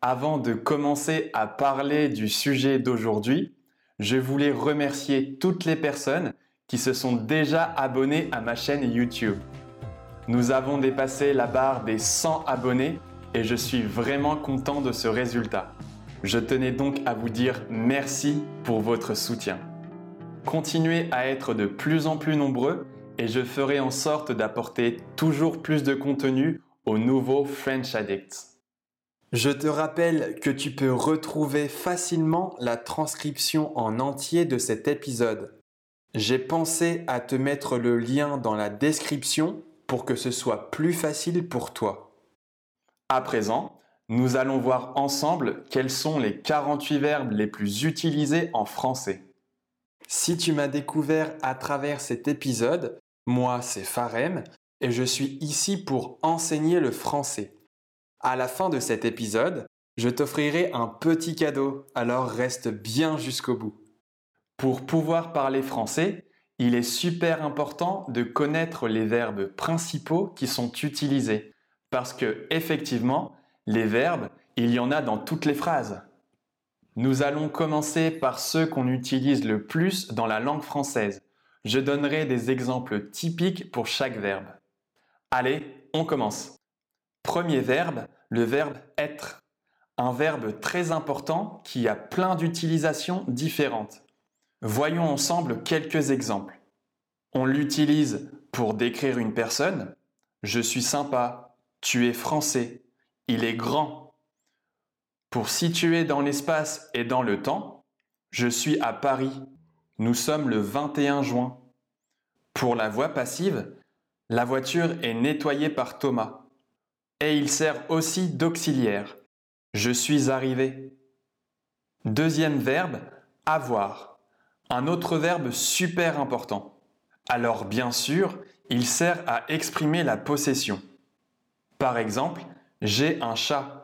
Avant de commencer à parler du sujet d'aujourd'hui, je voulais remercier toutes les personnes qui se sont déjà abonnées à ma chaîne YouTube. Nous avons dépassé la barre des 100 abonnés et je suis vraiment content de ce résultat. Je tenais donc à vous dire merci pour votre soutien. Continuez à être de plus en plus nombreux et je ferai en sorte d'apporter toujours plus de contenu aux nouveaux French Addicts. Je te rappelle que tu peux retrouver facilement la transcription en entier de cet épisode. J'ai pensé à te mettre le lien dans la description pour que ce soit plus facile pour toi. À présent, nous allons voir ensemble quels sont les 48 verbes les plus utilisés en français. Si tu m'as découvert à travers cet épisode, moi c'est Farem et je suis ici pour enseigner le français. À la fin de cet épisode, je t'offrirai un petit cadeau, alors reste bien jusqu'au bout. Pour pouvoir parler français, il est super important de connaître les verbes principaux qui sont utilisés. Parce que, effectivement, les verbes, il y en a dans toutes les phrases. Nous allons commencer par ceux qu'on utilise le plus dans la langue française. Je donnerai des exemples typiques pour chaque verbe. Allez, on commence. Premier verbe, le verbe être. Un verbe très important qui a plein d'utilisations différentes. Voyons ensemble quelques exemples. On l'utilise pour décrire une personne. Je suis sympa. Tu es français. Il est grand. Pour situer dans l'espace et dans le temps, je suis à Paris. Nous sommes le 21 juin. Pour la voix passive, la voiture est nettoyée par Thomas et il sert aussi d'auxiliaire. Je suis arrivé. Deuxième verbe, avoir. Un autre verbe super important. Alors bien sûr, il sert à exprimer la possession. Par exemple, j'ai un chat.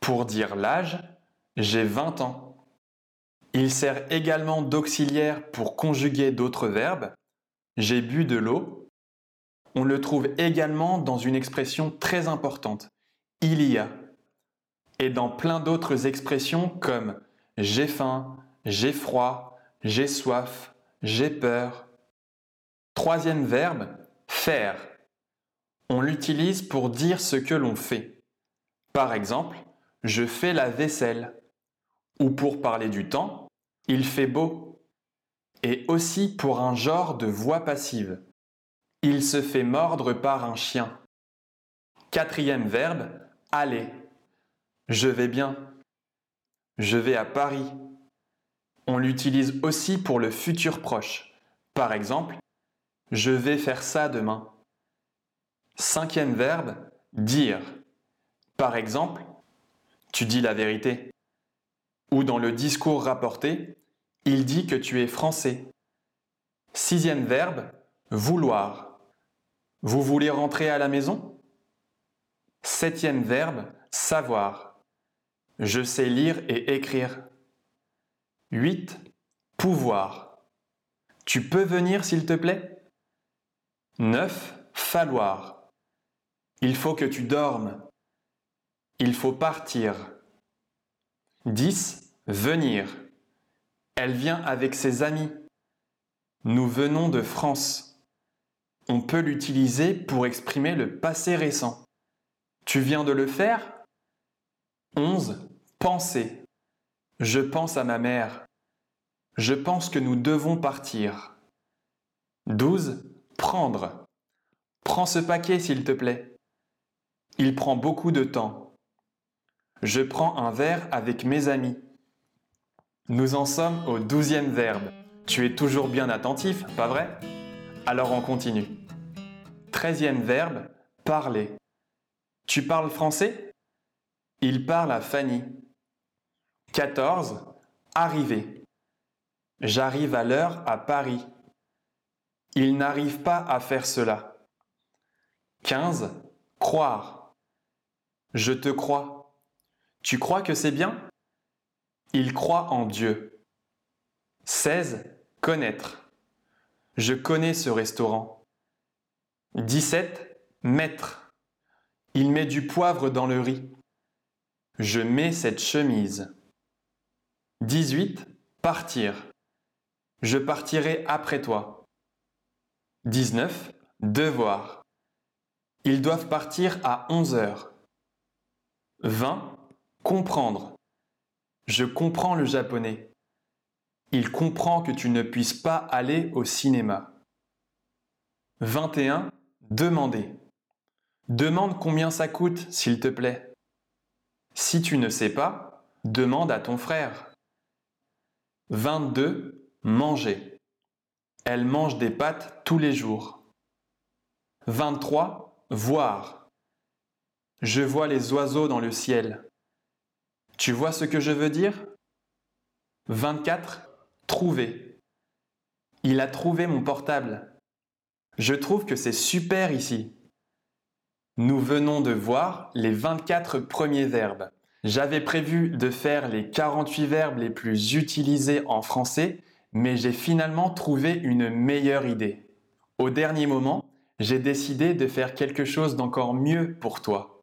Pour dire l'âge, j'ai 20 ans. Il sert également d'auxiliaire pour conjuguer d'autres verbes. J'ai bu de l'eau on le trouve également dans une expression très importante, il y a, et dans plein d'autres expressions comme j'ai faim, j'ai froid, j'ai soif, j'ai peur. Troisième verbe, faire. On l'utilise pour dire ce que l'on fait. Par exemple, je fais la vaisselle. Ou pour parler du temps, il fait beau. Et aussi pour un genre de voix passive. Il se fait mordre par un chien. Quatrième verbe, aller. Je vais bien. Je vais à Paris. On l'utilise aussi pour le futur proche. Par exemple, je vais faire ça demain. Cinquième verbe, dire. Par exemple, tu dis la vérité. Ou dans le discours rapporté, il dit que tu es français. Sixième verbe, vouloir. Vous voulez rentrer à la maison? Septième verbe, savoir. Je sais lire et écrire. 8. Pouvoir. Tu peux venir s'il te plaît? 9. Falloir. Il faut que tu dormes. Il faut partir. 10. Venir. Elle vient avec ses amis. Nous venons de France on peut l'utiliser pour exprimer le passé récent. Tu viens de le faire? 11. Penser. Je pense à ma mère. Je pense que nous devons partir. 12. Prendre. Prends ce paquet s'il te plaît. Il prend beaucoup de temps. Je prends un verre avec mes amis. Nous en sommes au douzième verbe. Tu es toujours bien attentif, pas vrai? Alors on continue. Treizième verbe, parler. Tu parles français? Il parle à Fanny. 14. Arriver. J'arrive à l'heure à Paris. Il n'arrive pas à faire cela. 15. Croire. Je te crois. Tu crois que c'est bien? Il croit en Dieu. 16. Connaître. Je connais ce restaurant. 17. Mettre. Il met du poivre dans le riz. Je mets cette chemise. 18. Partir. Je partirai après toi. 19. Devoir. Ils doivent partir à 11 heures. 20. Comprendre. Je comprends le japonais. Il comprend que tu ne puisses pas aller au cinéma. 21. Demander. Demande combien ça coûte, s'il te plaît. Si tu ne sais pas, demande à ton frère. 22. Manger. Elle mange des pâtes tous les jours. 23. Voir. Je vois les oiseaux dans le ciel. Tu vois ce que je veux dire? 24. Trouver. Il a trouvé mon portable. Je trouve que c'est super ici. Nous venons de voir les 24 premiers verbes. J'avais prévu de faire les 48 verbes les plus utilisés en français, mais j'ai finalement trouvé une meilleure idée. Au dernier moment, j'ai décidé de faire quelque chose d'encore mieux pour toi.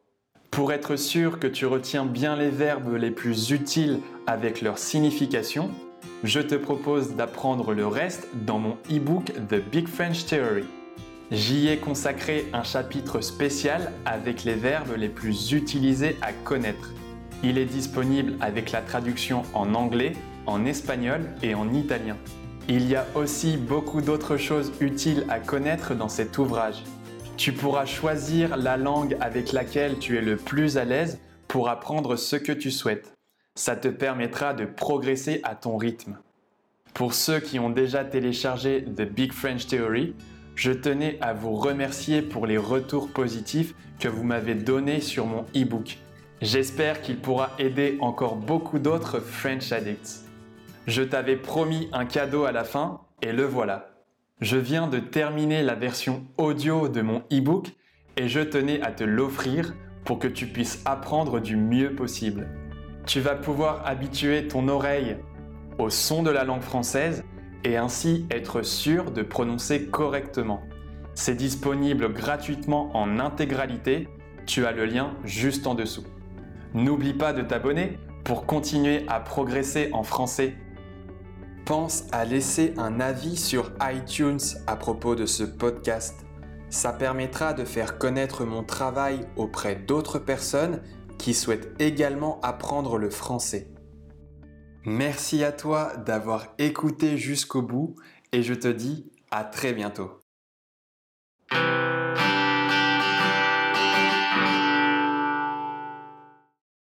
Pour être sûr que tu retiens bien les verbes les plus utiles avec leur signification, je te propose d'apprendre le reste dans mon e-book The Big French Theory. J'y ai consacré un chapitre spécial avec les verbes les plus utilisés à connaître. Il est disponible avec la traduction en anglais, en espagnol et en italien. Il y a aussi beaucoup d'autres choses utiles à connaître dans cet ouvrage. Tu pourras choisir la langue avec laquelle tu es le plus à l'aise pour apprendre ce que tu souhaites. Ça te permettra de progresser à ton rythme. Pour ceux qui ont déjà téléchargé The Big French Theory, je tenais à vous remercier pour les retours positifs que vous m'avez donnés sur mon e-book. J'espère qu'il pourra aider encore beaucoup d'autres French addicts. Je t'avais promis un cadeau à la fin et le voilà. Je viens de terminer la version audio de mon e-book et je tenais à te l'offrir pour que tu puisses apprendre du mieux possible. Tu vas pouvoir habituer ton oreille au son de la langue française et ainsi être sûr de prononcer correctement. C'est disponible gratuitement en intégralité, tu as le lien juste en dessous. N'oublie pas de t'abonner pour continuer à progresser en français pense à laisser un avis sur iTunes à propos de ce podcast. Ça permettra de faire connaître mon travail auprès d'autres personnes qui souhaitent également apprendre le français. Merci à toi d'avoir écouté jusqu'au bout et je te dis à très bientôt.